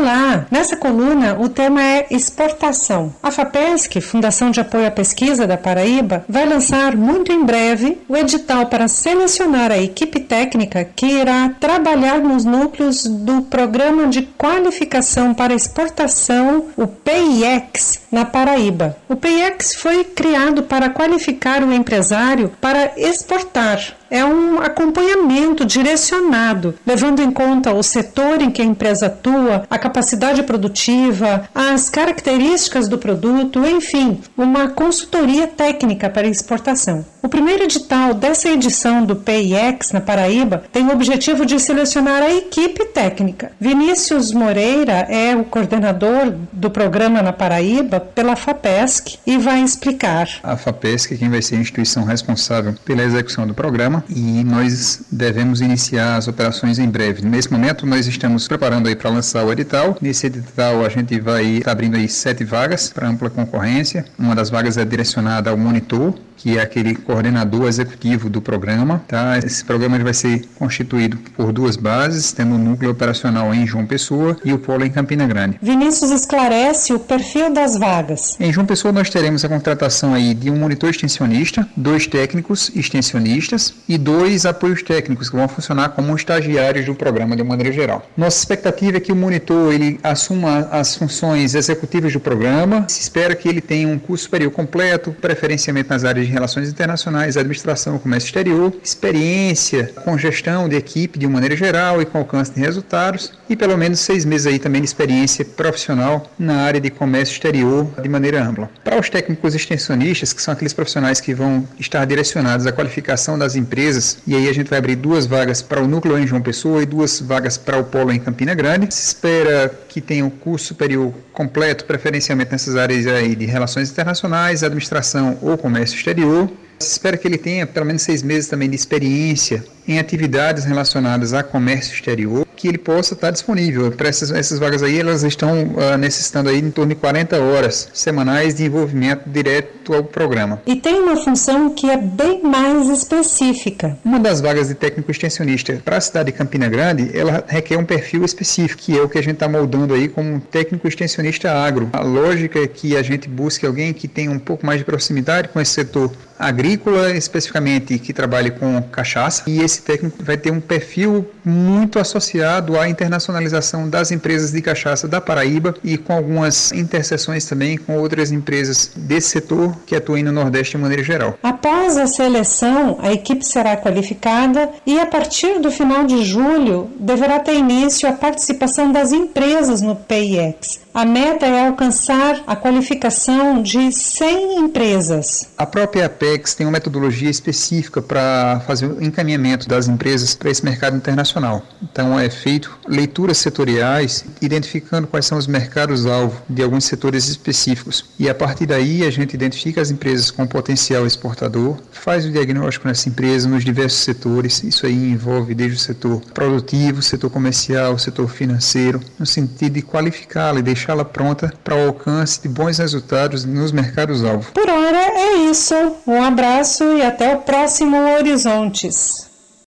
Olá, nessa coluna o tema é exportação. A FAPESC, Fundação de Apoio à Pesquisa da Paraíba, vai lançar muito em breve o edital para selecionar a equipe técnica que irá trabalhar nos núcleos do Programa de Qualificação para Exportação, o PIEX, na Paraíba. O PIEX foi criado para qualificar o empresário para exportar é um acompanhamento direcionado, levando em conta o setor em que a empresa atua, a capacidade produtiva, as características do produto, enfim, uma consultoria técnica para exportação. O primeiro edital dessa edição do PIX na Paraíba tem o objetivo de selecionar a equipe técnica. Vinícius Moreira é o coordenador do programa na Paraíba pela FAPESC e vai explicar. A FAPESC é quem vai ser a instituição responsável pela execução do programa e nós devemos iniciar as operações em breve. Nesse momento nós estamos preparando aí para lançar o edital. Nesse edital a gente vai estar tá abrindo aí sete vagas para ampla concorrência. Uma das vagas é direcionada ao monitor que é aquele coordenador executivo do programa. Tá? Esse programa vai ser constituído por duas bases, tendo o um núcleo operacional em João Pessoa e o polo em Campina Grande. Vinícius esclarece o perfil das vagas. Em João Pessoa nós teremos a contratação aí de um monitor extensionista, dois técnicos extensionistas e dois apoios técnicos que vão funcionar como estagiários do programa de maneira geral. Nossa expectativa é que o monitor ele assuma as funções executivas do programa. Se espera que ele tenha um curso superior completo, preferencialmente nas áreas de relações internacionais, administração, comércio exterior, experiência com gestão de equipe de uma maneira geral e com alcance de resultados e pelo menos seis meses aí também de experiência profissional na área de comércio exterior de maneira ampla. Para os técnicos extensionistas, que são aqueles profissionais que vão estar direcionados à qualificação das empresas, e aí a gente vai abrir duas vagas para o núcleo em João Pessoa e duas vagas para o polo em Campina Grande. Se espera que tenham um curso superior completo, preferencialmente nessas áreas aí de relações internacionais, administração ou comércio exterior exterior. Se espera que ele tenha pelo menos seis meses também de experiência em atividades relacionadas a comércio exterior que ele possa estar disponível. Para essas, essas vagas aí, elas estão uh, necessitando aí em torno de 40 horas semanais de envolvimento direto ao programa. E tem uma função que é bem mais específica. Uma das vagas de técnico extensionista para a cidade de Campina Grande, ela requer um perfil específico, que é o que a gente está moldando aí como um técnico extensionista agro. A lógica é que a gente busque alguém que tenha um pouco mais de proximidade com esse setor agrícola, especificamente que trabalhe com cachaça, e esse técnico vai ter um perfil muito associado à internacionalização das empresas de cachaça da Paraíba e com algumas interseções também com outras empresas desse setor que atuam no Nordeste de maneira geral. Após a seleção, a equipe será qualificada e a partir do final de julho deverá ter início a participação das empresas no PIEX. A meta é alcançar a qualificação de 100 empresas. A própria Apex tem uma metodologia específica para fazer o encaminhamento das empresas para esse mercado internacional. Então é feito leituras setoriais, identificando quais são os mercados-alvo de alguns setores específicos. E a partir daí a gente identifica as empresas com potencial exportador, faz o diagnóstico nessa empresa nos diversos setores. Isso aí envolve desde o setor produtivo, setor comercial, setor financeiro, no sentido de qualificá-la e deixá-la pronta para o alcance de bons resultados nos mercados-alvo. Por hora é isso. Um abraço e até o próximo Horizontes.